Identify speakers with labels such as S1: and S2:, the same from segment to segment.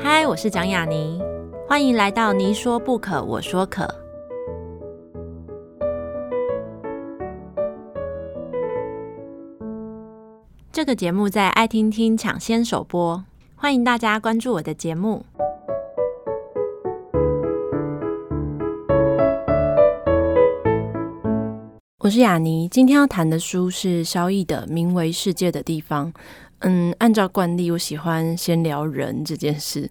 S1: 嗨，我是蒋雅妮，欢迎来到你说不可，我说可。这个节目在爱听听抢先首播，欢迎大家关注我的节目。我是雅妮，今天要谈的书是萧翼的《名为世界的地方》。嗯，按照惯例，我喜欢先聊人这件事。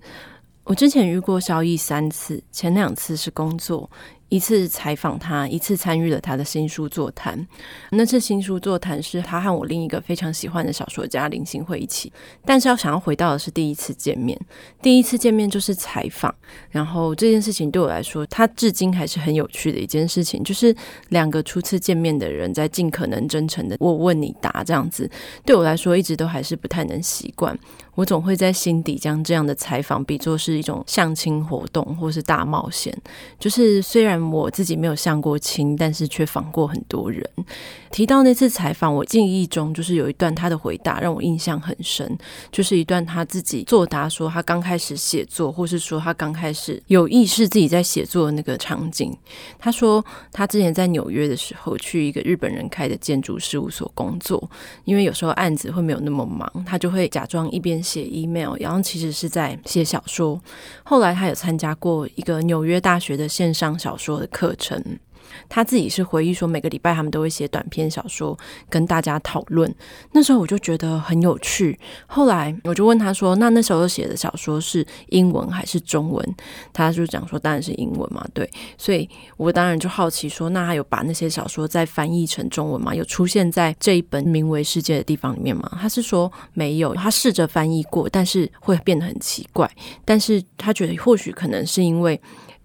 S1: 我之前遇过萧翼三次，前两次是工作。一次采访他，一次参与了他的新书座谈。那次新书座谈是他和我另一个非常喜欢的小说家林信惠一起。但是要想要回到的是第一次见面，第一次见面就是采访。然后这件事情对我来说，他至今还是很有趣的一件事情，就是两个初次见面的人在尽可能真诚的我问你答这样子，对我来说一直都还是不太能习惯。我总会在心底将这样的采访比作是一种相亲活动或是大冒险。就是虽然我自己没有相过亲，但是却访过很多人。提到那次采访，我记忆中就是有一段他的回答让我印象很深，就是一段他自己作答说他刚开始写作，或是说他刚开始有意识自己在写作的那个场景。他说他之前在纽约的时候去一个日本人开的建筑事务所工作，因为有时候案子会没有那么忙，他就会假装一边写 email，然后其实是在写小说。后来他有参加过一个纽约大学的线上小说的课程。他自己是回忆说，每个礼拜他们都会写短篇小说跟大家讨论。那时候我就觉得很有趣。后来我就问他说：“那那时候写的小说是英文还是中文？”他就讲说：“当然是英文嘛。”对，所以我当然就好奇说：“那他有把那些小说再翻译成中文吗？有出现在这一本名为世界的地方里面吗？”他是说没有，他试着翻译过，但是会变得很奇怪。但是他觉得或许可能是因为。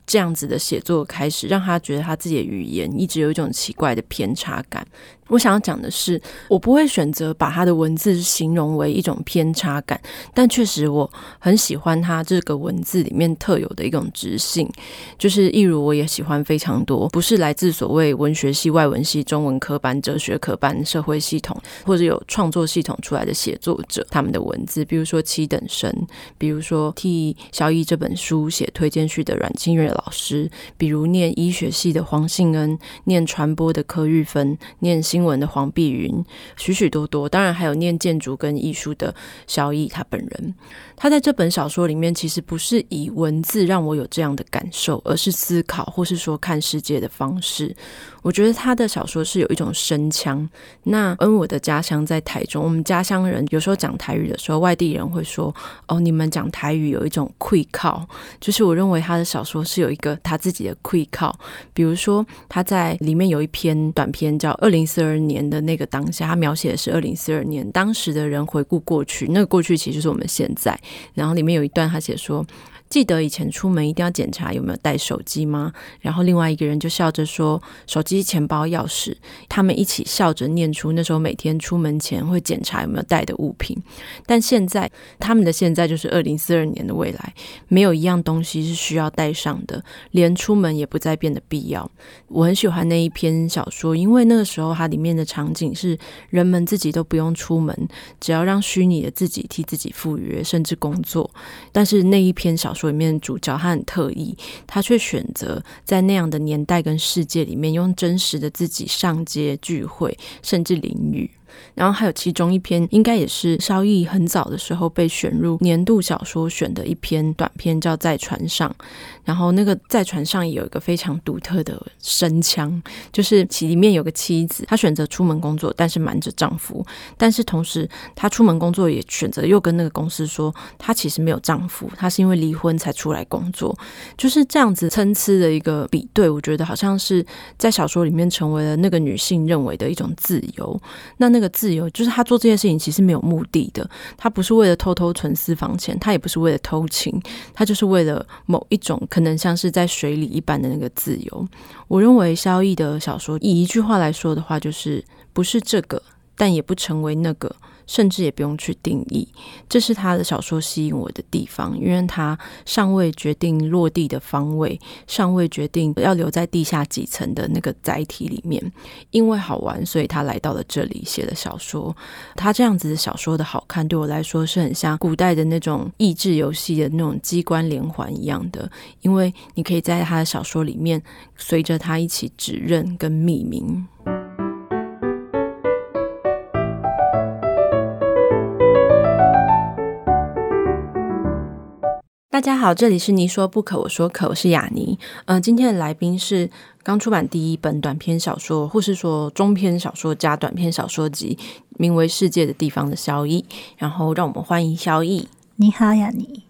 S1: 这样子的写作开始，让他觉得他自己的语言一直有一种奇怪的偏差感。我想要讲的是，我不会选择把他的文字形容为一种偏差感，但确实我很喜欢他这个文字里面特有的一种直性，就是一如我也喜欢非常多不是来自所谓文学系、外文系、中文科班、哲学科班、社会系统或者有创作系统出来的写作者他们的文字，比如说七等生，比如说替萧翼这本书写推荐序的阮清月老师，比如念医学系的黄信恩，念传播的柯玉芬，念新闻的黄碧云，许许多多，当然还有念建筑跟艺术的萧毅他本人。他在这本小说里面，其实不是以文字让我有这样的感受，而是思考或是说看世界的方式。我觉得他的小说是有一种声腔。那因为我的家乡在台中，我们家乡人有时候讲台语的时候，外地人会说：“哦，你们讲台语有一种气口。”就是我认为他的小说是有一个他自己的气口。比如说他在里面有一篇短篇叫《二零四二年的那个当下》，他描写的是二零四二年当时的人回顾过去，那个过去其实是我们现在。然后里面有一段他写说。记得以前出门一定要检查有没有带手机吗？然后另外一个人就笑着说：“手机、钱包、钥匙。”他们一起笑着念出那时候每天出门前会检查有没有带的物品。但现在他们的现在就是二零四二年的未来，没有一样东西是需要带上的，连出门也不再变得必要。我很喜欢那一篇小说，因为那个时候它里面的场景是人们自己都不用出门，只要让虚拟的自己替自己赴约，甚至工作。但是那一篇小说。里面主角他很特意，他却选择在那样的年代跟世界里面，用真实的自己上街聚会，甚至淋雨。然后还有其中一篇，应该也是萧逸很早的时候被选入年度小说选的一篇短篇，叫《在船上》。然后那个在船上也有一个非常独特的声腔，就是其里面有个妻子，她选择出门工作，但是瞒着丈夫。但是同时，她出门工作也选择又跟那个公司说，她其实没有丈夫，她是因为离婚才出来工作。就是这样子参差的一个比对，我觉得好像是在小说里面成为了那个女性认为的一种自由。那那个自由，就是她做这件事情其实没有目的的，她不是为了偷偷存私房钱，她也不是为了偷情，她就是为了某一种。可能像是在水里一般的那个自由。我认为萧逸的小说，以一句话来说的话，就是不是这个，但也不成为那个，甚至也不用去定义。这是他的小说吸引我的地方，因为他尚未决定落地的方位，尚未决定要留在地下几层的那个载体里面。因为好玩，所以他来到了这里写了小说。他这样子的小说的好看，对我来说是很像古代的那种益智游戏的那种机关连环一样的，因为你可以在他的小说里面随着他一起指认跟命名。大家好，这里是你说不可，我说可，我是雅尼。嗯、呃，今天的来宾是刚出版第一本短篇小说，或是说中篇小说加短篇小说集，名为《世界的地方》的萧逸。然后，让我们欢迎萧逸。
S2: 你好，雅尼。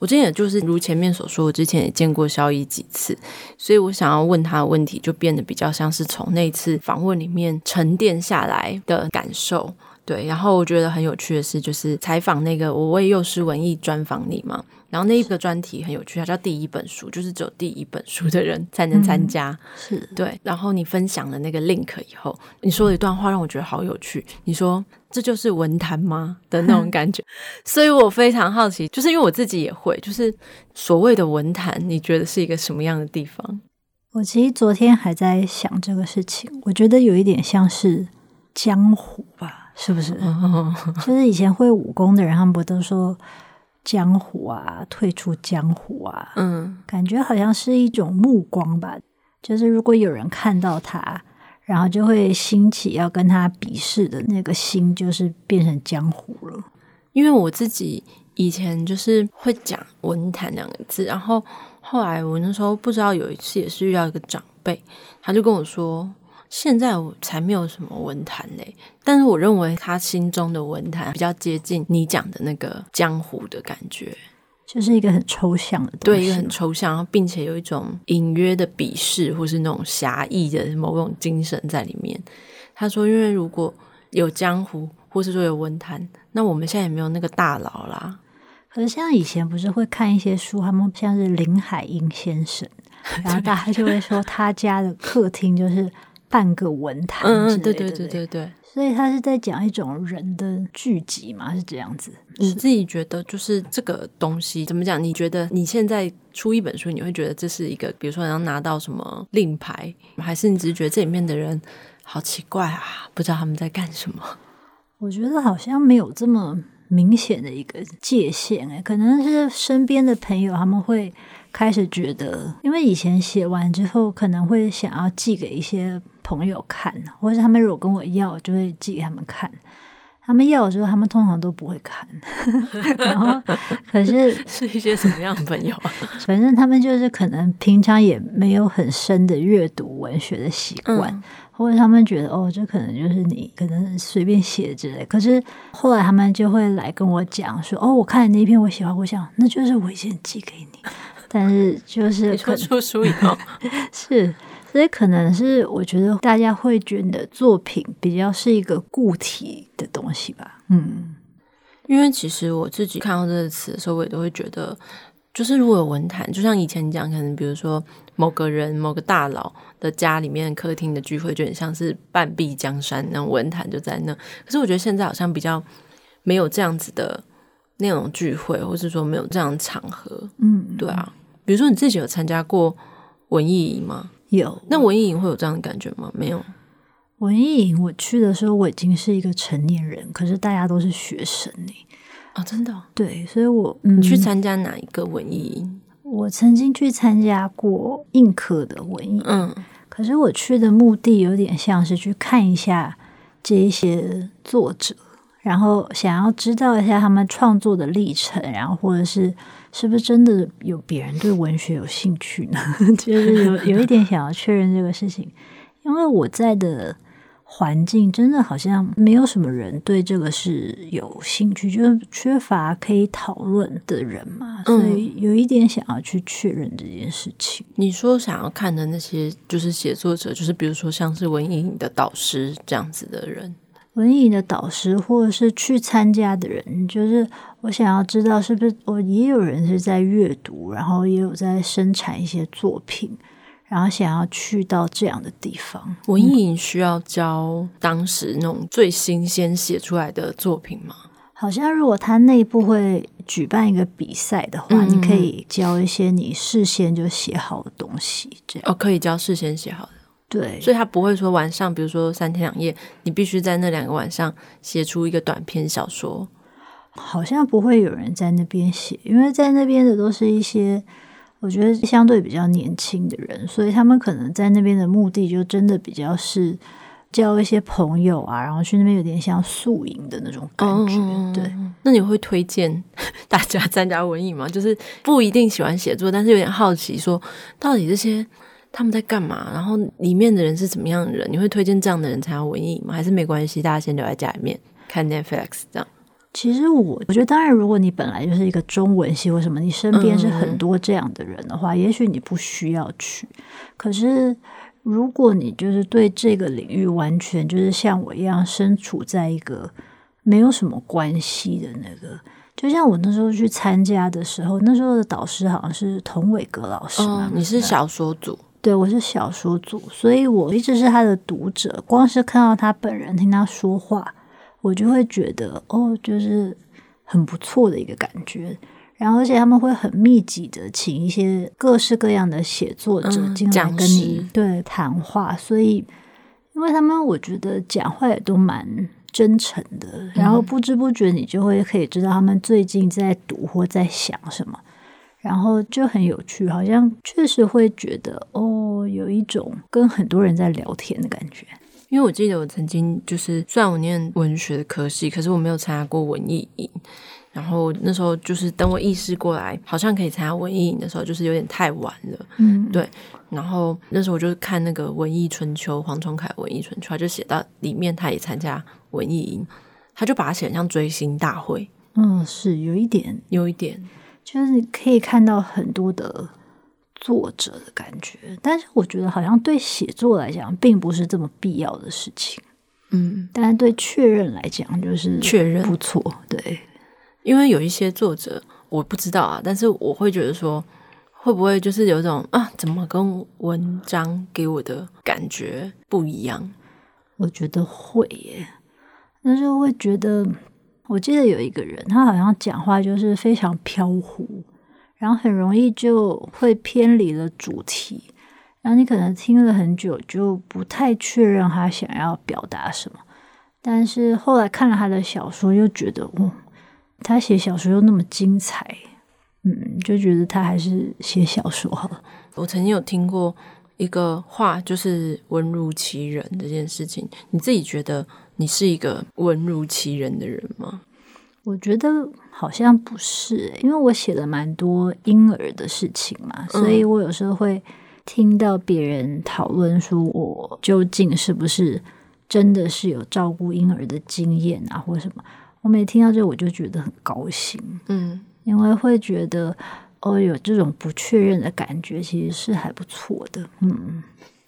S1: 我之前也就是如前面所说，我之前也见过萧逸几次，所以我想要问他的问题，就变得比较像是从那次访问里面沉淀下来的感受。对，然后我觉得很有趣的是，就是采访那个我为幼师文艺专访你嘛。然后那一个专题很有趣，它叫第一本书，就是只有第一本书的人才能参加。嗯、是对。然后你分享了那个 link 以后，你说了一段话让我觉得好有趣。你说这就是文坛吗的那种感觉？所以我非常好奇，就是因为我自己也会，就是所谓的文坛，你觉得是一个什么样的地方？
S2: 我其实昨天还在想这个事情，我觉得有一点像是江湖吧，是不是？就是以前会武功的人，他们不都说？江湖啊，退出江湖啊，嗯，感觉好像是一种目光吧。就是如果有人看到他，然后就会兴起要跟他比试的那个心，就是变成江湖了。
S1: 因为我自己以前就是会讲文坛两个字，然后后来我那时候不知道有一次也是遇到一个长辈，他就跟我说。现在我才没有什么文坛嘞，但是我认为他心中的文坛比较接近你讲的那个江湖的感觉，
S2: 就是一个很抽象的东西，
S1: 对，一个很抽象，并且有一种隐约的鄙视或是那种侠义的某种精神在里面。他说，因为如果有江湖，或是说有文坛，那我们现在也没有那个大佬啦。
S2: 可是像以前不是会看一些书，他们像是林海音先生，然后大家就会说他家的客厅就是。半个文坛，嗯嗯，
S1: 对对对对对，
S2: 所以他是在讲一种人的聚集嘛，是这样子。
S1: 你自己觉得，就是这个东西怎么讲？你觉得你现在出一本书，你会觉得这是一个，比如说你要拿到什么令牌，还是你只是觉得这里面的人好奇怪啊？不知道他们在干什么？
S2: 我觉得好像没有这么明显的一个界限，哎，可能是身边的朋友他们会开始觉得，因为以前写完之后，可能会想要寄给一些。朋友看，或者他们如果跟我要，就会寄给他们看。他们要的时候，他们通常都不会看。然后，可是
S1: 是一些什么样的朋友啊？
S2: 反正他们就是可能平常也没有很深的阅读文学的习惯，嗯、或者他们觉得哦，这可能就是你可能随便写之类。可是后来他们就会来跟我讲说：“哦，我看了那篇，我喜欢，我想那就是我以前寄给你。”但是就是
S1: 出书以后
S2: 是。所以可能是我觉得大家会觉得作品比较是一个固体的东西吧，嗯，
S1: 因为其实我自己看到这个词的时候，我也都会觉得，就是如果有文坛，就像以前讲，可能比如说某个人、某个大佬的家里面客厅的聚会，就很像是半壁江山那种文坛就在那。可是我觉得现在好像比较没有这样子的那种聚会，或是说没有这样的场合，嗯，对啊，比如说你自己有参加过文艺营吗？
S2: 有，
S1: 那文艺营会有这样的感觉吗？没有。
S2: 文艺营我去的时候，我已经是一个成年人，可是大家都是学生呢。
S1: 啊、哦，真的？
S2: 对，所以我，嗯，
S1: 你去参加哪一个文艺营？
S2: 我曾经去参加过映客的文艺，嗯，可是我去的目的有点像是去看一下这一些作者，然后想要知道一下他们创作的历程，然后或者是。是不是真的有别人对文学有兴趣呢？就是有有一点想要确认这个事情，因为我在的环境真的好像没有什么人对这个是有兴趣，就是缺乏可以讨论的人嘛，所以有一点想要去确认这件事情。
S1: 嗯，你说想要看的那些就是写作者，就是比如说像是文艺的导师这样子的人。
S2: 文艺的导师，或者是去参加的人，就是我想要知道，是不是我也有人是在阅读，然后也有在生产一些作品，然后想要去到这样的地方。
S1: 文艺营需要教当时那种最新鲜写出来的作品吗？
S2: 好像如果他内部会举办一个比赛的话，嗯、你可以教一些你事先就写好的东西，这样
S1: 哦，可以教事先写好的。
S2: 对，
S1: 所以他不会说晚上，比如说三天两夜，你必须在那两个晚上写出一个短篇小说。
S2: 好像不会有人在那边写，因为在那边的都是一些我觉得相对比较年轻的人，所以他们可能在那边的目的就真的比较是。交一些朋友啊，然后去那边有点像宿营的那种感觉。嗯、对，
S1: 那你会推荐 大家参加文艺吗？就是不一定喜欢写作，但是有点好奇，说到底这些他们在干嘛？然后里面的人是怎么样的人？你会推荐这样的人参加文艺吗？还是没关系，大家先留在家里面看 Netflix 这样？
S2: 其实我我觉得，当然，如果你本来就是一个中文系或什么，你身边是很多这样的人的话，嗯、也许你不需要去。可是。如果你就是对这个领域完全就是像我一样身处在一个没有什么关系的那个，就像我那时候去参加的时候，那时候的导师好像是童伟格老
S1: 师你是小说组？
S2: 对，我是小说组，所以我一直是他的读者。光是看到他本人，听他说话，我就会觉得哦，就是很不错的一个感觉。然后，而且他们会很密集的请一些各式各样的写作者进来跟你、嗯、对谈话，所以因为他们我觉得讲话也都蛮真诚的，然后不知不觉你就会可以知道他们最近在读或在想什么，然后就很有趣，好像确实会觉得哦，有一种跟很多人在聊天的感觉。
S1: 因为我记得我曾经就是虽然我念文学的科系，可是我没有参加过文艺营。然后那时候就是等我意识过来，好像可以参加文艺营的时候，就是有点太晚了。嗯，对。然后那时候我就看那个《文艺春秋》，黄崇凯《文艺春秋》，他就写到里面，他也参加文艺营，他就把它写得像追星大会。
S2: 嗯，是有一点，
S1: 有一点，
S2: 就是你可以看到很多的作者的感觉，但是我觉得好像对写作来讲，并不是这么必要的事情。嗯，但是对确认来讲，就是确认不错，对。
S1: 因为有一些作者我不知道啊，但是我会觉得说，会不会就是有一种啊，怎么跟文章给我的感觉不一样？
S2: 我觉得会耶，那就会觉得，我记得有一个人，他好像讲话就是非常飘忽，然后很容易就会偏离了主题，然后你可能听了很久就不太确认他想要表达什么，但是后来看了他的小说，又觉得，哦。他写小说又那么精彩，嗯，就觉得他还是写小说好了。
S1: 我曾经有听过一个话，就是“文如其人”这件事情。你自己觉得你是一个文如其人的人吗？
S2: 我觉得好像不是，因为我写了蛮多婴儿的事情嘛，所以我有时候会听到别人讨论说，我究竟是不是真的是有照顾婴儿的经验啊，或什么。我每听到这，我就觉得很高兴，嗯，因为会觉得哦，有这种不确认的感觉，其实是还不错的，嗯。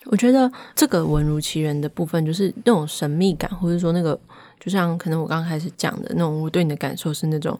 S1: 我觉得这个文如其人的部分，就是那种神秘感，或者说那个，就像可能我刚开始讲的那种，我对你的感受是那种，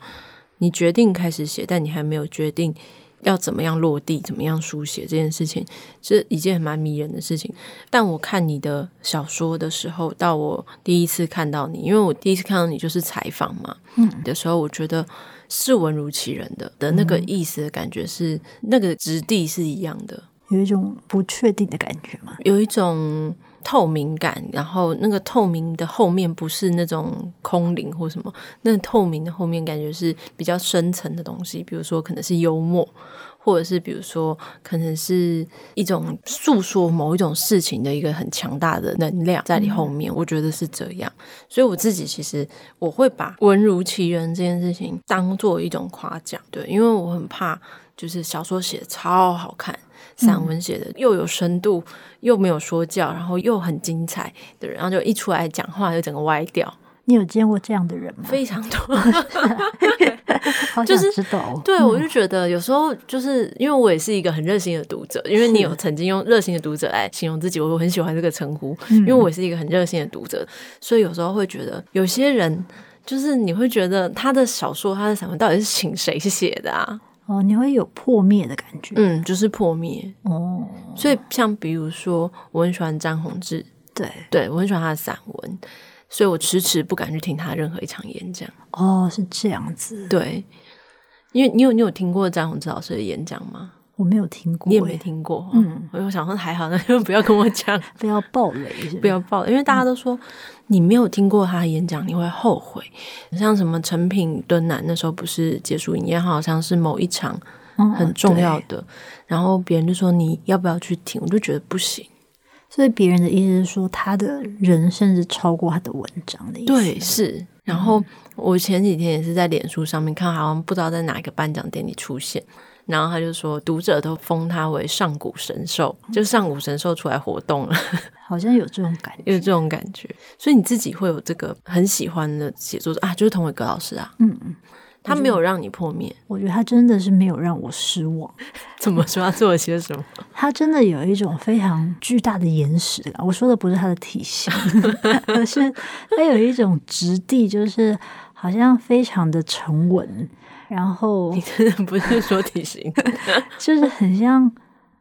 S1: 你决定开始写，但你还没有决定。要怎么样落地，怎么样书写这件事情，是一件蛮迷人的事情。但我看你的小说的时候，到我第一次看到你，因为我第一次看到你就是采访嘛，嗯，的时候，我觉得是文如其人的的那个意思的感觉是，嗯、那个质地是一样的，
S2: 有一种不确定的感觉嘛，
S1: 有一种。透明感，然后那个透明的后面不是那种空灵或什么，那个透明的后面感觉是比较深层的东西，比如说可能是幽默，或者是比如说可能是一种诉说某一种事情的一个很强大的能量在你后面，我觉得是这样。所以我自己其实我会把文如其人这件事情当做一种夸奖，对，因为我很怕就是小说写得超好看。散文写的又有深度，又没有说教，然后又很精彩的人，然后就一出来讲话就整个歪掉。
S2: 你有见过这样的人吗？
S1: 非常多，
S2: 就是知道。
S1: 对，嗯、我就觉得有时候就是因为我也是一个很热心的读者，因为你有曾经用热心的读者来形容自己，我很喜欢这个称呼，因为我也是一个很热心的读者，所以有时候会觉得有些人就是你会觉得他的小说、他的散文到底是请谁写的啊？
S2: 哦，你会有破灭的感觉，
S1: 嗯，就是破灭哦。所以像比如说，我很喜欢张宏志，
S2: 对，
S1: 对我很喜欢他的散文，所以我迟迟不敢去听他任何一场演讲。
S2: 哦，是这样子，
S1: 对，因为你有你有听过张宏志老师的演讲吗？
S2: 我没有听过，
S1: 你也没听过，嗯，我就想说还好，那就不要跟我讲，
S2: 不要暴雷，
S1: 不要暴雷，因为大家都说。你没有听过他的演讲，你会后悔。像什么成品敦南那时候不是结束营业，好像是某一场很重要的，哦、然后别人就说你要不要去听，我就觉得不行。
S2: 所以别人的意思是说，他的人甚至超过他的文章的意思。
S1: 对，是。然后我前几天也是在脸书上面看，好像不知道在哪一个颁奖典礼出现。然后他就说，读者都封他为上古神兽，就上古神兽出来活动了，
S2: 好像有这种感觉，
S1: 有这种感觉。所以你自己会有这个很喜欢的写作者啊，就是童伟格老师啊，
S2: 嗯嗯，
S1: 他没有让你破灭，
S2: 我觉得他真的是没有让我失望。
S1: 怎么说？他做了些什么？
S2: 他真的有一种非常巨大的岩石感。我说的不是他的体型，而是他有一种质地，就是好像非常的沉稳。然后
S1: 你真的不是说体型，
S2: 就是很像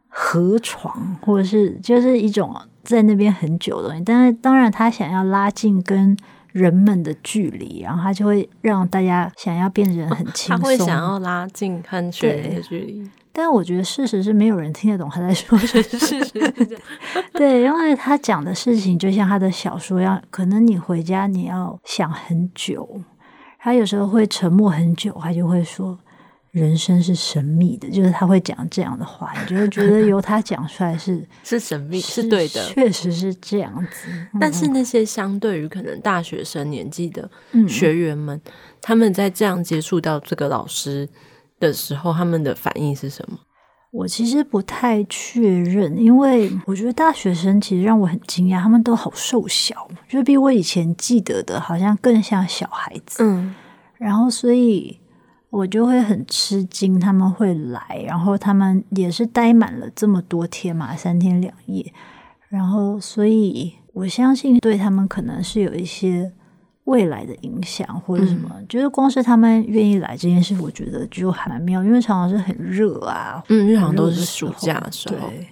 S2: 河床，或者是就是一种在那边很久的东西。但是当然，他想要拉近跟人们的距离，然后他就会让大家想要变成很轻松。他
S1: 会想要拉近和学人的距离。
S2: 但我觉得事实是没有人听得懂他在说什么。事实是这样。对，因为他讲的事情就像他的小说一样，可能你回家你要想很久。他有时候会沉默很久，他就会说：“人生是神秘的。”就是他会讲这样的话，你就会觉得由他讲出来是
S1: 是神秘，是对的，
S2: 确实是这样子。
S1: 但是那些相对于可能大学生年纪的学员们，嗯、他们在这样接触到这个老师的时候，他们的反应是什么？
S2: 我其实不太确认，因为我觉得大学生其实让我很惊讶，他们都好瘦小，就比我以前记得的好像更像小孩子。
S1: 嗯，
S2: 然后所以我就会很吃惊，他们会来，然后他们也是待满了这么多天嘛，三天两夜，然后所以我相信对他们可能是有一些。未来的影响或者什么，嗯、就是光是他们愿意来这件事，我觉得就还蛮妙，因为常常是很热啊，
S1: 嗯，因为好像都是暑假的时候。对，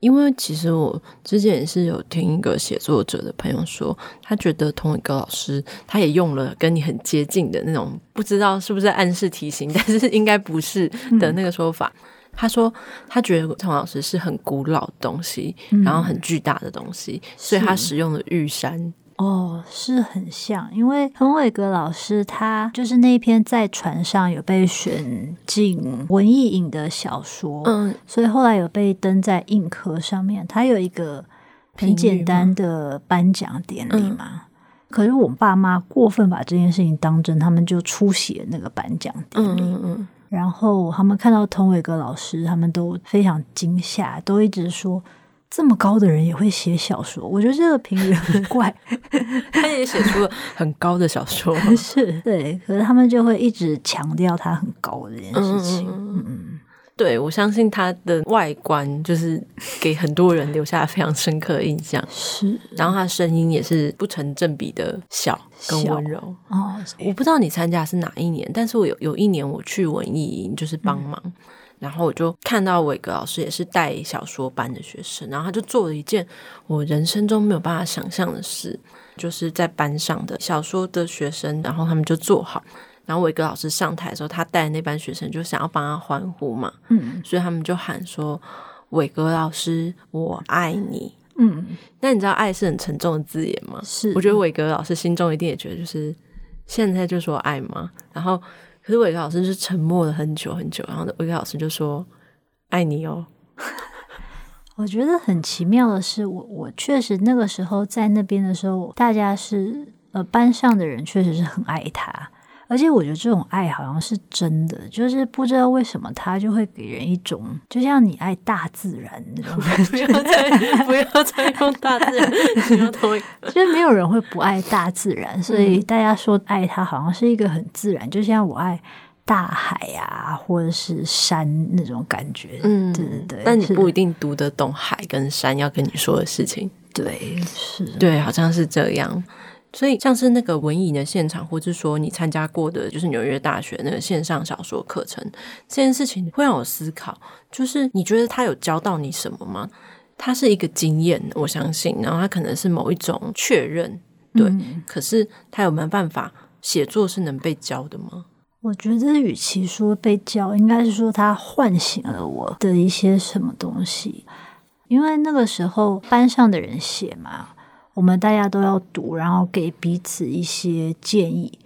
S1: 因为其实我之前也是有听一个写作者的朋友说，他觉得同一个老师他也用了跟你很接近的那种，不知道是不是暗示提醒，但是应该不是的那个说法。嗯、他说他觉得童老师是很古老的东西，嗯、然后很巨大的东西，所以他使用了玉山。
S2: 哦，是很像，因为童伟格老师他就是那篇在船上有被选进文艺影的小说，
S1: 嗯，
S2: 所以后来有被登在硬壳上面。他有一个很简单的颁奖典礼嘛，嗯、可是我爸妈过分把这件事情当真，他们就出席了那个颁奖典礼，
S1: 嗯嗯，
S2: 然后他们看到童伟格老师，他们都非常惊吓，都一直说。这么高的人也会写小说，我觉得这个评语很怪。
S1: 他也写出了很高的小说，
S2: 是对，可是他们就会一直强调他很高的这件事情。嗯，嗯，对，
S1: 我相信他的外观就是给很多人留下非常深刻的印象。
S2: 是，
S1: 然后他声音也是不成正比的小跟温柔。
S2: 哦，
S1: 我不知道你参加是哪一年，但是我有有一年我去文艺营，就是帮忙。嗯然后我就看到伟格老师也是带小说班的学生，然后他就做了一件我人生中没有办法想象的事，就是在班上的小说的学生，然后他们就坐好，然后伟格老师上台的时候，他带的那班学生就想要帮他欢呼嘛，
S2: 嗯，
S1: 所以他们就喊说：“伟哥老师，我爱你。”
S2: 嗯，
S1: 那你知道爱是很沉重的字眼吗？
S2: 是，
S1: 我觉得伟哥老师心中一定也觉得，就是现在就说爱吗？然后。可是伟哥老师是沉默了很久很久，然后伟哥老师就说：“爱你哦。”
S2: 我觉得很奇妙的是，我我确实那个时候在那边的时候，大家是呃班上的人确实是很爱他。而且我觉得这种爱好像是真的，就是不知道为什么他就会给人一种，就像你爱大自然那种 感觉。
S1: 不要再不要再用大自然，不要同意。
S2: 其实没有人会不爱大自然，所以大家说爱它好像是一个很自然，就像我爱大海啊，或者是山那种感觉。嗯，对对对。
S1: 但你不一定读得懂海跟山要跟你说的事情。
S2: 对，是，
S1: 对，好像是这样。所以像是那个文艺的现场，或者说你参加过的，就是纽约大学那个线上小说课程，这件事情会让我思考，就是你觉得他有教到你什么吗？他是一个经验，我相信，然后他可能是某一种确认，对。嗯、可是他有没有办法写作是能被教的吗？
S2: 我觉得，与其说被教，应该是说他唤醒了我的一些什么东西，因为那个时候班上的人写嘛。我们大家都要读，然后给彼此一些建议，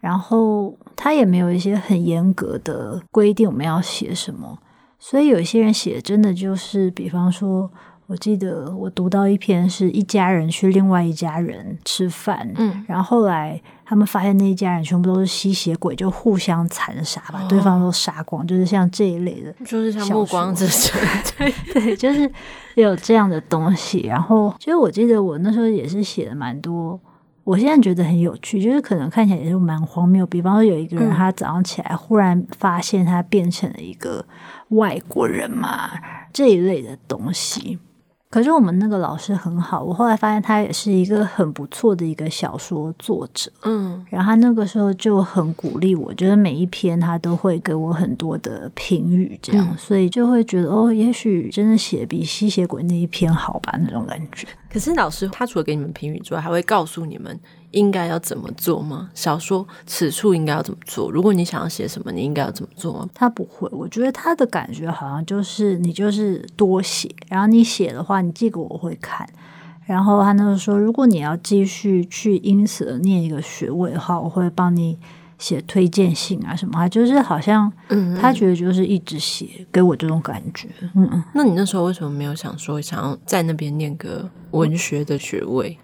S2: 然后他也没有一些很严格的规定我们要写什么，所以有些人写真的就是，比方说。我记得我读到一篇是一家人去另外一家人吃饭，嗯，然后后来他们发现那一家人全部都是吸血鬼，就互相残杀，把对方都杀光，就是像这一类的，
S1: 就是像暮光之城，
S2: 对对，就是有这样的东西。然后，其实我记得我那时候也是写的蛮多，我现在觉得很有趣，就是可能看起来也是蛮荒谬。比方说，有一个人他早上起来忽然发现他变成了一个外国人嘛，这一类的东西。可是我们那个老师很好，我后来发现他也是一个很不错的一个小说作者，嗯，然后他那个时候就很鼓励我，觉得每一篇他都会给我很多的评语，这样，嗯，所以就会觉得哦，也许真的写比吸血鬼那一篇好吧，那种感觉。
S1: 可是老师他除了给你们评语之外，还会告诉你们。应该要怎么做吗？小说此处应该要怎么做？如果你想要写什么，你应该要怎么做吗？
S2: 他不会，我觉得他的感觉好像就是你就是多写，然后你写的话，你寄给我会看。然后他那个说，如果你要继续去因此而念一个学位的话，我会帮你写推荐信啊什么。他就是好像，嗯，他觉得就是一直写，给我这种感觉。嗯嗯。
S1: 那你那时候为什么没有想说想要在那边念个文学的学位？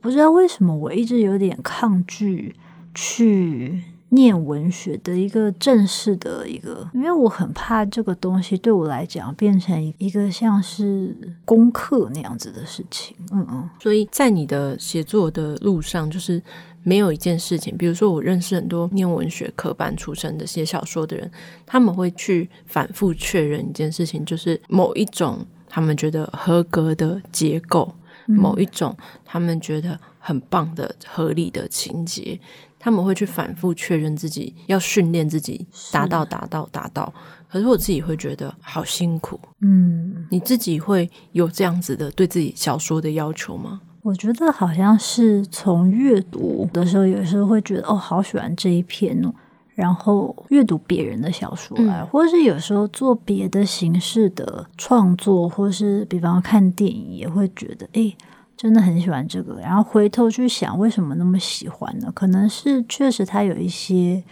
S2: 不知道为什么，我一直有点抗拒去念文学的一个正式的一个，因为我很怕这个东西对我来讲变成一个像是功课那样子的事情。嗯嗯，
S1: 所以在你的写作的路上，就是没有一件事情，比如说我认识很多念文学科班出身的写小说的人，他们会去反复确认一件事情，就是某一种他们觉得合格的结构。某一种他们觉得很棒的合理的情节，他们会去反复确认自己，要训练自己达到达到达到。可是我自己会觉得好辛苦。嗯，你自己会有这样子的对自己小说的要求吗？
S2: 我觉得好像是从阅读的时候，有时候会觉得哦，好喜欢这一篇哦。然后阅读别人的小说啊，嗯、或者是有时候做别的形式的创作，或是比方看电影，也会觉得哎，真的很喜欢这个。然后回头去想，为什么那么喜欢呢？可能是确实它有一些，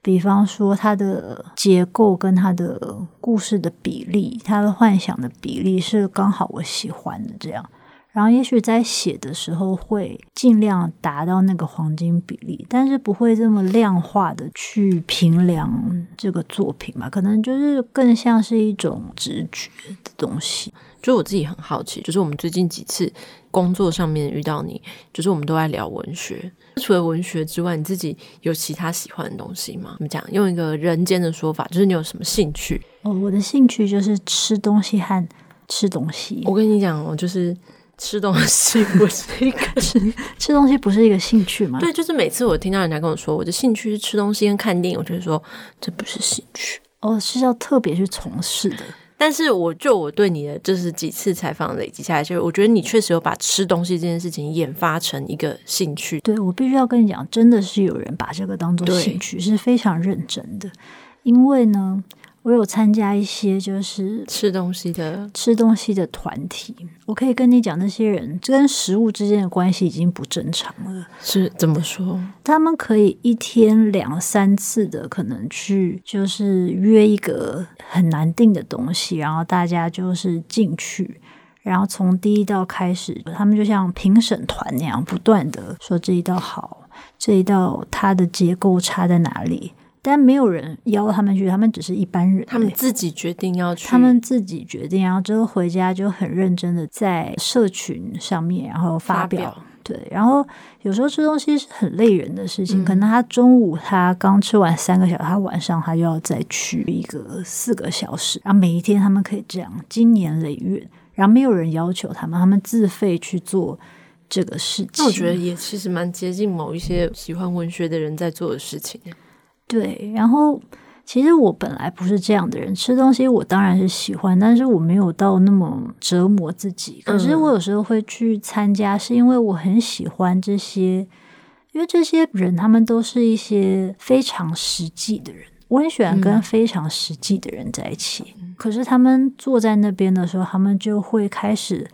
S2: 比方说它的结构跟它的故事的比例，它的幻想的比例是刚好我喜欢的这样。然后，也许在写的时候会尽量达到那个黄金比例，但是不会这么量化的去评量这个作品吧？可能就是更像是一种直觉的东西。
S1: 就我自己很好奇，就是我们最近几次工作上面遇到你，就是我们都在聊文学。除了文学之外，你自己有其他喜欢的东西吗？我们讲用一个人间的说法，就是你有什么兴趣？
S2: 哦，我的兴趣就是吃东西和吃东西。
S1: 我跟你讲，我就是。吃东西 不是一个
S2: 吃吃东西不是一个兴趣吗？
S1: 对，就是每次我听到人家跟我说我的兴趣是吃东西跟看电影，我就会说这不是兴趣
S2: 哦，是要特别去从事的。
S1: 但是我就我对你的就是几次采访累积下来，就是我觉得你确实有把吃东西这件事情演发成一个兴趣。
S2: 对，我必须要跟你讲，真的是有人把这个当做兴趣，是非常认真的，因为呢。我有参加一些就是
S1: 吃东西的
S2: 吃东西的团体，我可以跟你讲，那些人跟食物之间的关系已经不正常了。
S1: 是怎么说？
S2: 他们可以一天两三次的可能去，就是约一个很难定的东西，然后大家就是进去，然后从第一道开始，他们就像评审团那样，不断的说这一道好，这一道它的结构差在哪里。但没有人邀他们去，他们只是一般人。
S1: 他们自己决定要去，
S2: 他们自己决定，然后之后回家就很认真的在社群上面，然后发表。对，然后有时候吃东西是很累人的事情，嗯、可能他中午他刚吃完三个小时，他晚上他就要再去一个四个小时，然后每一天他们可以这样经年累月，然后没有人要求他们，他们自费去做这个事情。
S1: 那我觉得也其实蛮接近某一些喜欢文学的人在做的事情。
S2: 对，然后其实我本来不是这样的人，吃东西我当然是喜欢，但是我没有到那么折磨自己。可是我有时候会去参加，是因为我很喜欢这些，因为这些人他们都是一些非常实际的人，我很喜欢跟非常实际的人在一起。嗯。可是他们坐在那边的时候，他们就会开始。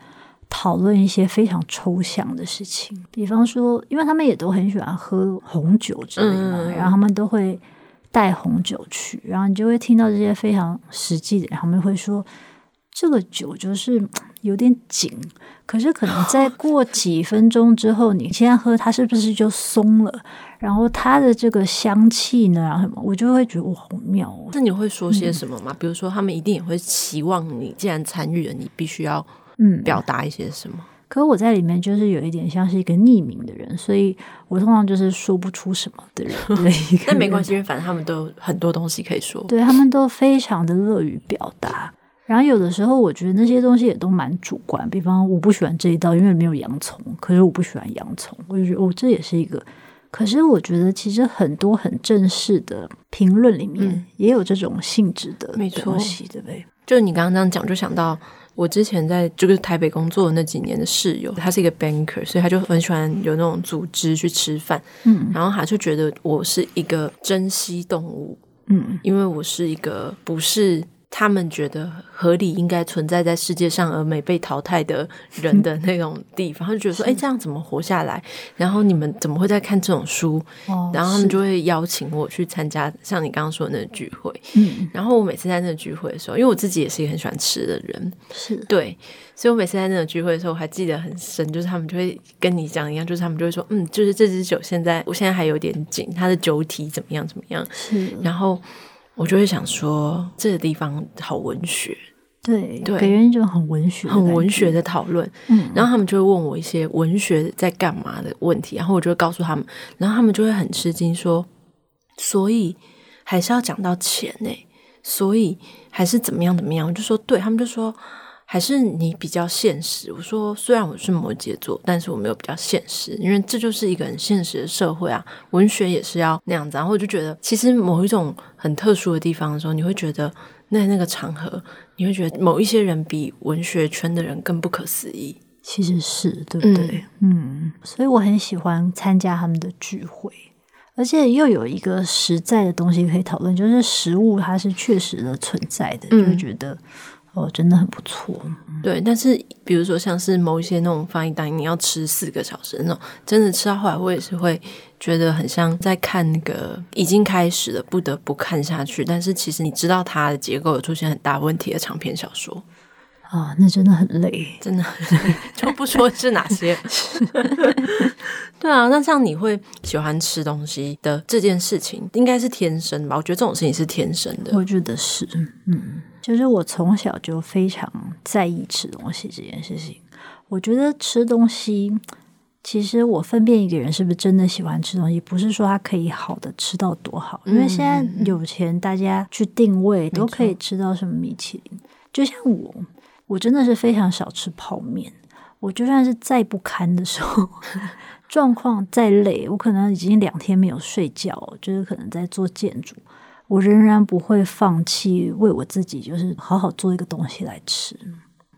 S2: 讨论一些非常抽象的事情，比方说，因为他们也都很喜欢喝红酒之类的，然后他们都会带红酒去，然后你就会听到这些非常实际的，他们会说这个酒就是有点紧，可是可能再过几分钟之后，你现在喝它是不是就松了？然后它的这个香气呢，然后什么，我就会觉得哇，好妙哦。
S1: 那你会说些什么吗？比如说，他们一定也会期望你，既然参与了，你必须要。嗯，表达一些什么？
S2: 可我在里面就是有一点像是一个匿名的人，所以我通常就是说不出什么的人。
S1: 那没关系，因为反正他们都有很多东西可以说。
S2: 对，他们都非常的乐于表达。然后有的时候，我觉得那些东西也都蛮主观。比方，我不喜欢这一道，因为没有洋葱。可是我不喜欢洋葱，我就觉得哦，这也是一个。可是我觉得，其实很多很正式的评论里面也有这种性质的东西，对不对？
S1: 就你刚刚这样讲，就想到。我之前在就是台北工作的那几年的室友，他是一个 banker，所以他就很喜欢有那种组织去吃饭，嗯，然后他就觉得我是一个珍稀动物，嗯，因为我是一个不是。他们觉得合理应该存在在世界上而没被淘汰的人的那种地方，他就觉得说：“哎，这样怎么活下来？”然后你们怎么会在看这种书？哦，然后他们就会邀请我去参加像你刚刚说的那个聚会。嗯，然后我每次在那个聚会的时候，因为我自己也是一个很喜欢吃的人，是对，所以我每次在那个聚会的时候，我还记得很深，就是他们就会跟你讲一样，就是他们就会说：“嗯，就是这支酒现在我现在还有点紧，它的酒体怎么样怎么样？”是，然后。我就会想说，这个地方好文学，
S2: 对对，给人一种很文学、
S1: 很文学的讨论。嗯，然后他们就会问我一些文学在干嘛的问题，然后我就会告诉他们，然后他们就会很吃惊，说：“所以还是要讲到钱呢？所以还是怎么样怎么样？”我就说：“对。”他们就说。还是你比较现实。我说，虽然我是摩羯座，但是我没有比较现实，因为这就是一个很现实的社会啊。文学也是要那样子，然后我就觉得，其实某一种很特殊的地方的时候，你会觉得那那个场合，你会觉得某一些人比文学圈的人更不可思议。
S2: 其实是对不对？嗯，嗯，所以我很喜欢参加他们的聚会，而且又有一个实在的东西可以讨论，就是食物它是确实的存在的，嗯、就会觉得。哦，真的很不错。
S1: 对，但是比如说像是某一些那种翻译单，你要吃四个小时那种，真的吃到后来，我也是会觉得很像在看那个已经开始了，不得不看下去，但是其实你知道它的结构有出现很大问题的长篇小说
S2: 啊，那真的很累，
S1: 真的很累，就不说是哪些。对啊，那像你会喜欢吃东西的这件事情，应该是天生吧？我觉得这种事情是天生的，
S2: 我觉得是，嗯。就是我从小就非常在意吃东西这件事情。我觉得吃东西，其实我分辨一个人是不是真的喜欢吃东西，不是说他可以好的吃到多好，因为现在有钱，大家去定位都可以吃到什么米其林。就像我，我真的是非常少吃泡面。我就算是再不堪的时候，状况再累，我可能已经两天没有睡觉，就是可能在做建筑。我仍然不会放弃为我自己，就是好好做一个东西来吃。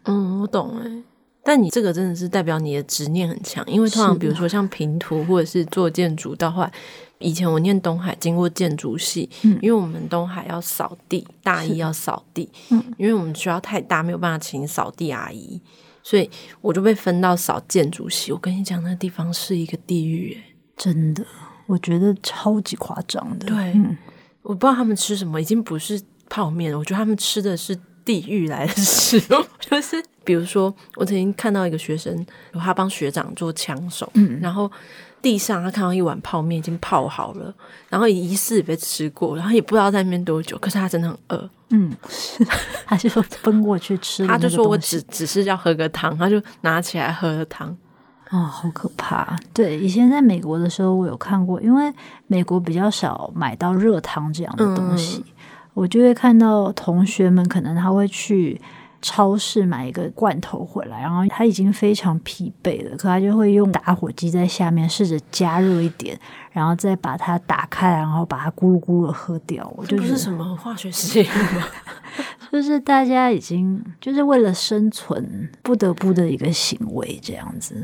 S1: 嗯，我懂哎，但你这个真的是代表你的执念很强，因为通常比如说像平图或者是做建筑，到后来以前我念东海，经过建筑系，嗯，因为我们东海要扫地，大一要扫地，嗯，因为我们学校太大，没有办法请扫地阿姨，所以我就被分到扫建筑系。我跟你讲，那地方是一个地狱，哎，
S2: 真的，我觉得超级夸张的，
S1: 对。嗯我不知道他们吃什么，已经不是泡面了。我觉得他们吃的是地狱来的食物，就是比如说，我曾经看到一个学生，他帮学长做枪手，嗯，然后地上他看到一碗泡面已经泡好了，然后疑似也被吃过，然后也不知道在那边多久，可是他真的很饿，
S2: 嗯，他就 说奔过去吃，
S1: 他就说我只只是要喝个汤，他就拿起来喝了汤。
S2: 哦，好可怕！对，以前在美国的时候，我有看过，因为美国比较少买到热汤这样的东西，嗯、我就会看到同学们可能他会去超市买一个罐头回来，然后他已经非常疲惫了，可他就会用打火机在下面试着加热一点，然后再把它打开，然后把它咕噜咕噜喝掉。我就
S1: 这不是什么化学实验吗？
S2: 就是大家已经就是为了生存不得不的一个行为，这样子，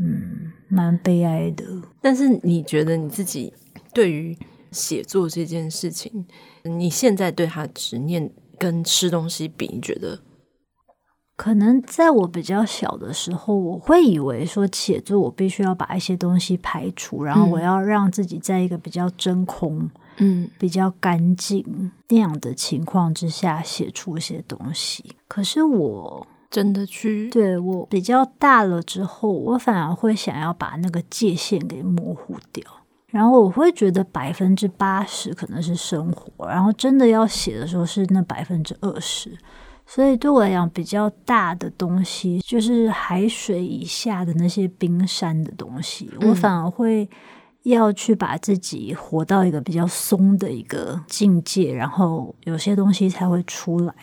S2: 嗯，蛮悲哀的。
S1: 但是你觉得你自己对于写作这件事情，你现在对他执念跟吃东西比，你觉得？
S2: 可能在我比较小的时候，我会以为说写作我必须要把一些东西排除，然后我要让自己在一个比较真空、嗯，比较干净那样的情况之下写出一些东西。可是我
S1: 真的去
S2: 对我比较大了之后，我反而会想要把那个界限给模糊掉。然后我会觉得百分之八十可能是生活，然后真的要写的时候是那百分之二十。所以对我来讲，比较大的东西就是海水以下的那些冰山的东西，嗯、我反而会要去把自己活到一个比较松的一个境界，然后有些东西才会出来。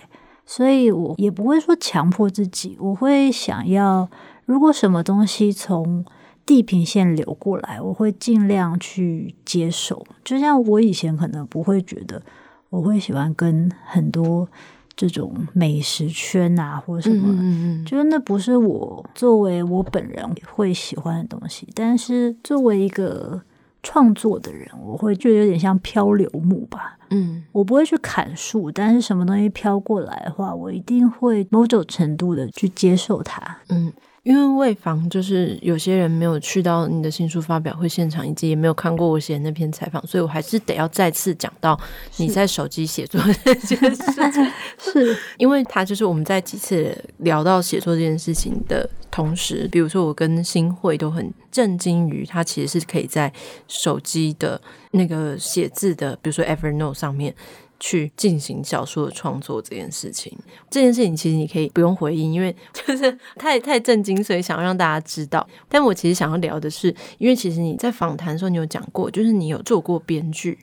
S2: 所以我也不会说强迫自己，我会想要，如果什么东西从地平线流过来，我会尽量去接受。就像我以前可能不会觉得，我会喜欢跟很多这种美食圈啊，或者什么，嗯嗯嗯，就是那不是我作为我本人会喜欢的东西。但是作为一个创作的人，我会觉得有点像漂流木吧。嗯，我不会去砍树，但是什么东西飘过来的话，我一定会某种程度的去接受它。嗯。
S1: 因为为防就是有些人没有去到你的新书发表会现场，以及也没有看过我写的那篇采访，所以我还是得要再次讲到你在手机写作这件事情。
S2: 是
S1: 因为他就是我们在几次聊到写作这件事情的同时，比如说我跟新会都很震惊于他其实是可以在手机的那个写字的，比如说 Evernote 上面。去进行小说的创作这件事情，这件事情其实你可以不用回应，因为 就是太太震惊，所以想要让大家知道。但我其实想要聊的是，因为其实你在访谈的时候，你有讲过，就是你有做过编剧，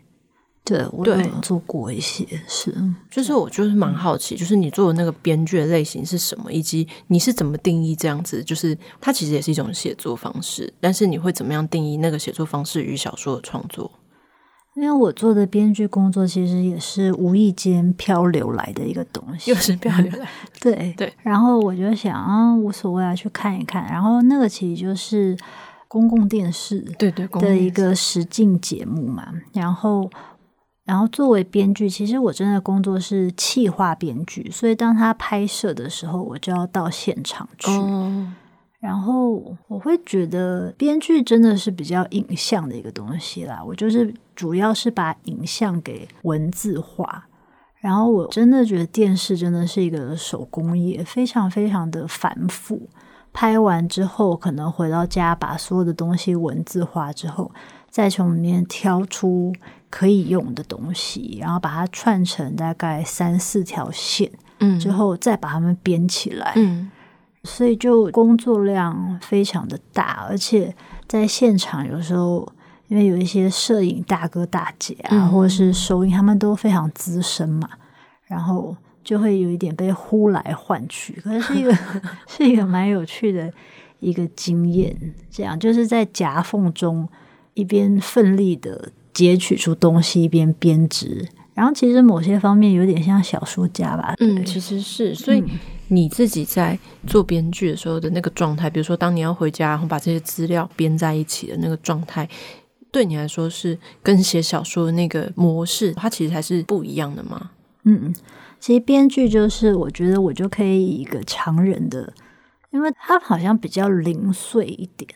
S2: 对，我有做过一些，是，
S1: 就是我就是蛮好奇，就是你做的那个编剧的类型是什么，以及你是怎么定义这样子，就是它其实也是一种写作方式，但是你会怎么样定义那个写作方式与小说的创作？
S2: 因为我做的编剧工作其实也是无意间漂流来的一个东西，
S1: 又是漂流来，
S2: 对对。然后我就想啊，无所谓啊，去看一看。然后那个其实就是公共电视对对的一个实境节目嘛。然后，然后作为编剧，其实我真的工作是企划编剧，所以当他拍摄的时候，我就要到现场去。哦然后我会觉得编剧真的是比较影像的一个东西啦。我就是主要是把影像给文字化。然后我真的觉得电视真的是一个手工业，非常非常的繁复。拍完之后，可能回到家把所有的东西文字化之后，再从里面挑出可以用的东西，然后把它串成大概三四条线，嗯，之后再把它们编起来，嗯。所以就工作量非常的大，而且在现场有时候，因为有一些摄影大哥大姐啊，嗯、或者是收音，他们都非常资深嘛，然后就会有一点被呼来唤去，可是是一个 是一个蛮有趣的一个经验。这样就是在夹缝中一边奋力的截取出东西，一边编织。然后其实某些方面有点像小说家吧，
S1: 嗯，其实是。所以你自己在做编剧的时候的那个状态，比如说当你要回家，然后把这些资料编在一起的那个状态，对你来说是跟写小说的那个模式，它其实还是不一样的吗？
S2: 嗯，其实编剧就是我觉得我就可以以一个常人的，因为它好像比较零碎一点，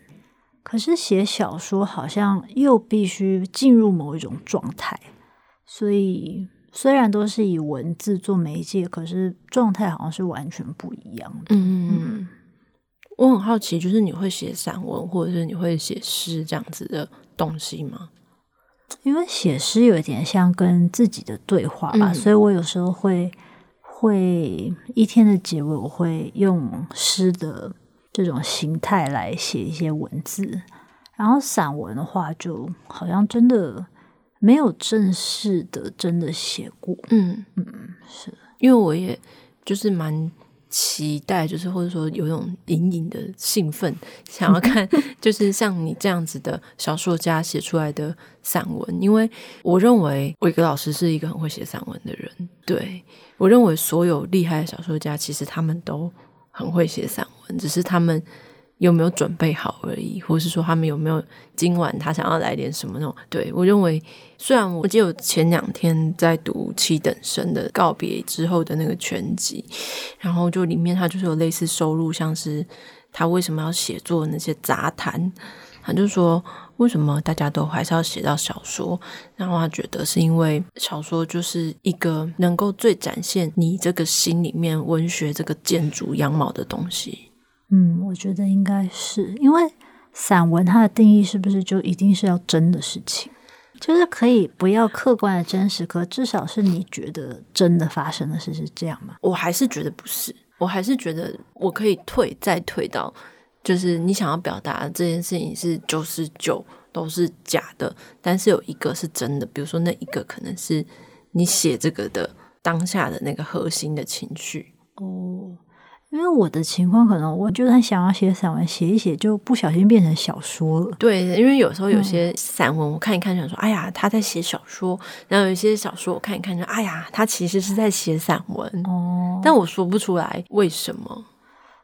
S2: 可是写小说好像又必须进入某一种状态。所以虽然都是以文字做媒介，可是状态好像是完全不一样的。嗯嗯，
S1: 我很好奇，就是你会写散文，或者是你会写诗这样子的东西吗？
S2: 因为写诗有点像跟自己的对话吧，嗯、所以我有时候会会一天的结尾，我会用诗的这种形态来写一些文字。然后散文的话，就好像真的。没有正式的真的写过，嗯嗯，是，
S1: 因为我也就是蛮期待，就是或者说有种隐隐的兴奋，想要看，就是像你这样子的小说家写出来的散文。因为我认为伟格老师是一个很会写散文的人。对，我认为所有厉害的小说家，其实他们都很会写散文，只是他们。有没有准备好而已，或是说他们有没有今晚他想要来点什么那种？对，我认为，虽然我记得我前两天在读七等生的告别之后的那个全集，然后就里面他就是有类似收录，像是他为什么要写作那些杂谈，他就说为什么大家都还是要写到小说，然后他觉得是因为小说就是一个能够最展现你这个心里面文学这个建筑样貌的东西。
S2: 嗯，我觉得应该是因为散文它的定义是不是就一定是要真的事情？就是可以不要客观的真实，可至少是你觉得真的发生的事是这样吗？
S1: 我还是觉得不是，我还是觉得我可以退再退到，就是你想要表达的这件事情是九十九都是假的，但是有一个是真的，比如说那一个可能是你写这个的当下的那个核心的情绪
S2: 哦。因为我的情况，可能我就算想要写散文，写一写就不小心变成小说了。
S1: 对，因为有时候有些散文，我看一看，想说，嗯、哎呀，他在写小说；然后有一些小说，我看一看，就，哎呀，他其实是在写散文。哦，但我说不出来为什么，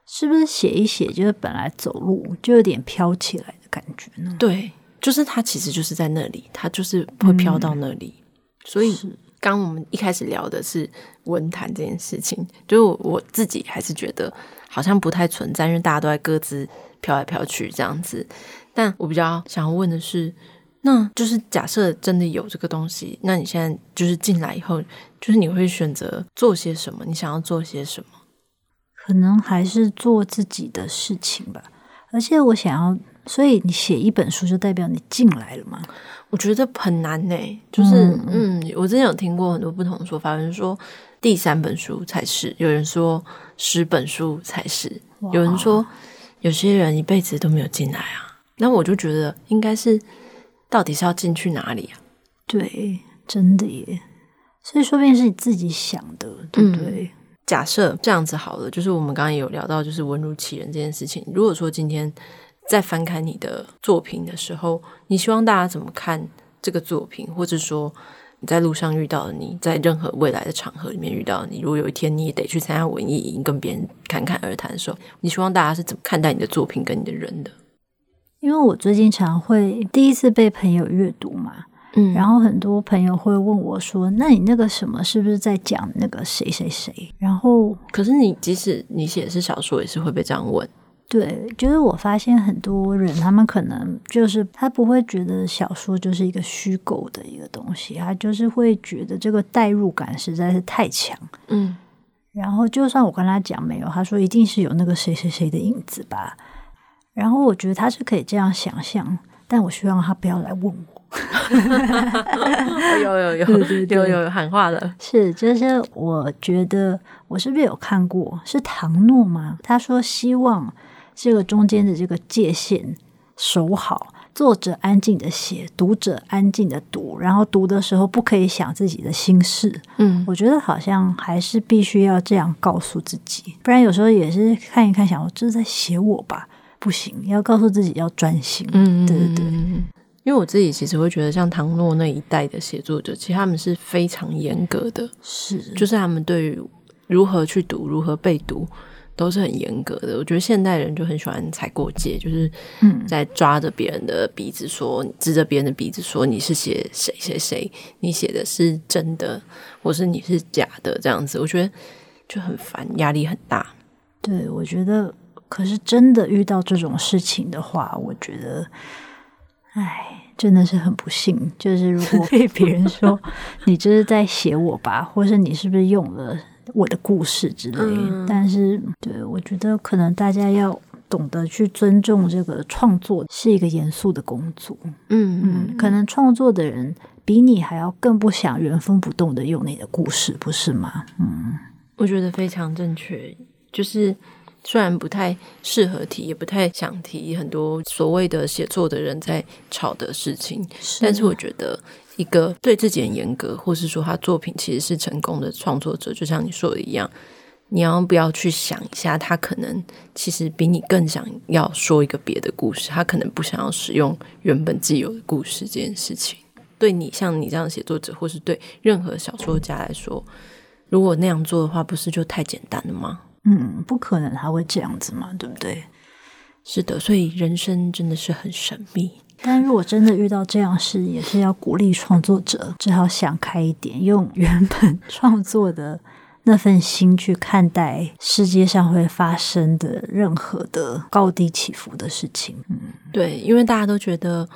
S2: 是不是写一写，就是本来走路就有点飘起来的感觉呢？
S1: 对，就是他其实就是在那里，他就是会飘到那里，嗯、所以。刚我们一开始聊的是文坛这件事情，就我自己还是觉得好像不太存在，因为大家都在各自飘来飘去这样子。但我比较想要问的是，那就是假设真的有这个东西，那你现在就是进来以后，就是你会选择做些什么？你想要做些什么？
S2: 可能还是做自己的事情吧。而且我想要，所以你写一本书就代表你进来了吗？
S1: 我觉得很难呢，就是嗯，嗯，我之前有听过很多不同的说法，有人说第三本书才是，有人说十本书才是，有人说有些人一辈子都没有进来啊。那我就觉得应该是，到底是要进去哪里啊？
S2: 对，真的耶。所以说不定是你自己想的，对不对？嗯，
S1: 假设这样子好了，就是我们刚刚也有聊到，就是文如其人这件事情。如果说今天。在翻看你的作品的时候，你希望大家怎么看这个作品？或者说你在路上遇到的你，在任何未来的场合里面遇到你，如果有一天你也得去参加文艺营，跟别人侃侃而谈的时候，你希望大家是怎么看待你的作品跟你的人的？
S2: 因为我最近常会第一次被朋友阅读嘛，嗯，然后很多朋友会问我说：“那你那个什么是不是在讲那个谁谁谁？”然后，
S1: 可是你即使你写的是小说，也是会被这样问。
S2: 对，就是我发现很多人，他们可能就是他不会觉得小说就是一个虚构的一个东西，他就是会觉得这个代入感实在是太强。嗯，然后就算我跟他讲没有，他说一定是有那个谁谁谁的影子吧。然后我觉得他是可以这样想象，但我希望他不要来问我。
S1: 有有有有有有喊话了，
S2: 是就是我觉得我是不是有看过？是唐诺吗？他说希望。这个中间的这个界限守好，作者安静的写，读者安静的读，然后读的时候不可以想自己的心事。嗯，我觉得好像还是必须要这样告诉自己，不然有时候也是看一看，想我这是在写我吧？不行，要告诉自己要专心。嗯，对对对。
S1: 因为我自己其实会觉得，像唐诺那一代的写作者，其实他们是非常严格的，是，就是他们对于如何去读，如何被读。都是很严格的，我觉得现代人就很喜欢踩过界，就是在抓着别人的鼻子说，指着别人的鼻子说你是写谁谁谁，你写的是真的，或是你是假的，这样子，我觉得就很烦，压力很大。
S2: 对，我觉得，可是真的遇到这种事情的话，我觉得，哎，真的是很不幸。就是如果 被别人说 你这是在写我吧，或是你是不是用了。我的故事之类，嗯、但是对，我觉得可能大家要懂得去尊重这个创作是一个严肃的工作。嗯嗯，可能创作的人比你还要更不想原封不动的用你的故事，不是吗？嗯，
S1: 我觉得非常正确。就是虽然不太适合提，也不太想提很多所谓的写作的人在吵的事情，是但是我觉得。一个对自己很严格，或是说他作品其实是成功的创作者，就像你说的一样，你要不要去想一下，他可能其实比你更想要说一个别的故事，他可能不想要使用原本既有的故事这件事情。对你像你这样的写作者，或是对任何小说家来说，如果那样做的话，不是就太简单了吗？
S2: 嗯，不可能他会这样子嘛，对不对？
S1: 是的，所以人生真的是很神秘。
S2: 但如果真的遇到这样事，也是要鼓励创作者，只好想开一点，用原本 创作的那份心去看待世界上会发生的任何的高低起伏的事情。嗯，
S1: 对，因为大家都觉得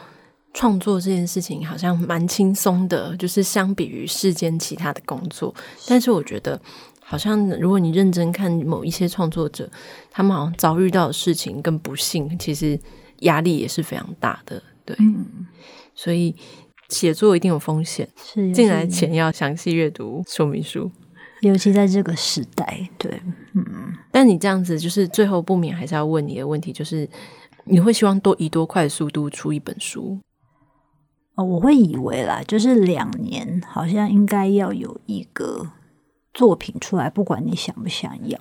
S1: 创作这件事情好像蛮轻松的，就是相比于世间其他的工作，但是我觉得。好像如果你认真看某一些创作者，他们好像遭遇到的事情跟不幸，其实压力也是非常大的。对，嗯、所以写作一定有风险，是进来前要详细阅读说明书，
S2: 尤其在这个时代。对，嗯。
S1: 但你这样子，就是最后不免还是要问你的问题，就是你会希望多以多快的速度出一本书？
S2: 哦，我会以为啦，就是两年，好像应该要有一个。作品出来，不管你想不想要，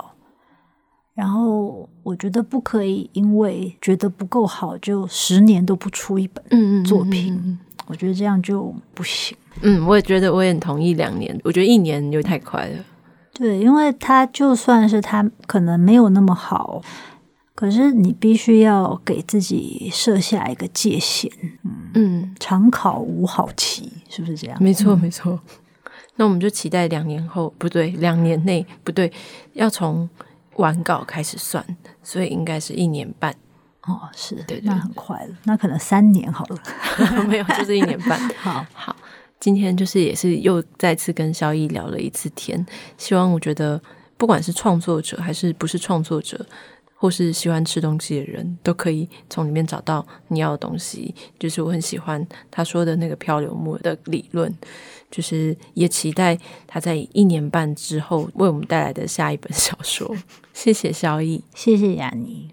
S2: 然后我觉得不可以因为觉得不够好，就十年都不出一本作品。嗯嗯嗯嗯，我觉得这样就不行。
S1: 嗯，我也觉得，我也很同意两年。我觉得一年又太快了。
S2: 对，因为他就算是他可能没有那么好，可是你必须要给自己设下一个界限。嗯嗯，常考无好期，是不是这样？
S1: 没错，没错。那我们就期待两年后，不对，两年内不对，要从完稿开始算，所以应该是一年半。
S2: 哦，是，对，对，那很快了，那可能三年好了，
S1: 没有，就是一年半。
S2: 好
S1: 好，今天就是也是又再次跟萧逸聊了一次天，希望我觉得不管是创作者还是不是创作者，或是喜欢吃东西的人都可以从里面找到你要的东西。就是我很喜欢他说的那个漂流木的理论。就是也期待他在一年半之后为我们带来的下一本小说。谢谢萧逸，
S2: 谢谢雅妮。